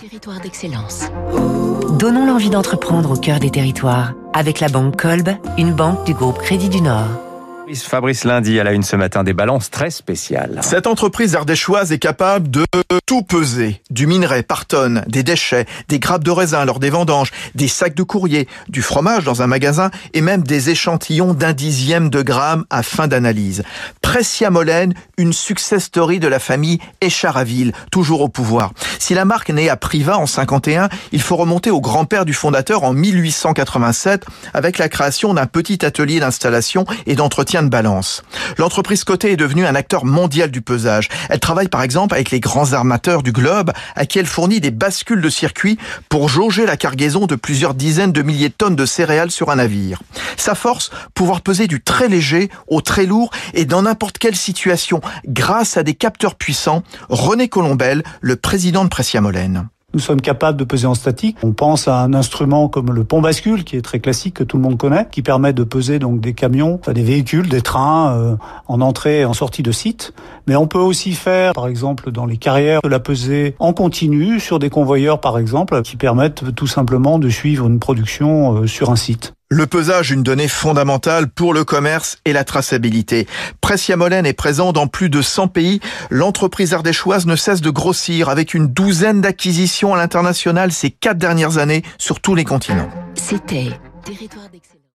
Territoire d'excellence. Donnons l'envie d'entreprendre au cœur des territoires avec la banque Kolb, une banque du groupe Crédit du Nord. Fabrice Lundi à la une ce matin des balances très spéciales. Cette entreprise ardéchoise est capable de tout peser. Du minerai par tonne, des déchets, des grappes de raisin lors des vendanges, des sacs de courrier, du fromage dans un magasin et même des échantillons d'un dixième de gramme à fin d'analyse. Pressia Molène, une success story de la famille Echaraville, toujours au pouvoir. Si la marque naît à Privas en 51, il faut remonter au grand-père du fondateur en 1887 avec la création d'un petit atelier d'installation et d'entretien L'entreprise cotée est devenue un acteur mondial du pesage. Elle travaille par exemple avec les grands armateurs du globe à qui elle fournit des bascules de circuit pour jauger la cargaison de plusieurs dizaines de milliers de tonnes de céréales sur un navire. Sa force, pouvoir peser du très léger au très lourd et dans n'importe quelle situation grâce à des capteurs puissants. René Colombel, le président de Pressia Molène. Nous sommes capables de peser en statique. On pense à un instrument comme le pont bascule, qui est très classique, que tout le monde connaît, qui permet de peser donc des camions, enfin des véhicules, des trains euh, en entrée et en sortie de site. Mais on peut aussi faire, par exemple, dans les carrières, de la peser en continu sur des convoyeurs, par exemple, qui permettent tout simplement de suivre une production euh, sur un site. Le pesage, une donnée fondamentale pour le commerce et la traçabilité. Pressia Molène est présent dans plus de 100 pays. L'entreprise ardéchoise ne cesse de grossir avec une douzaine d'acquisitions à l'international ces quatre dernières années sur tous les continents. C'était Territoire d'excellence.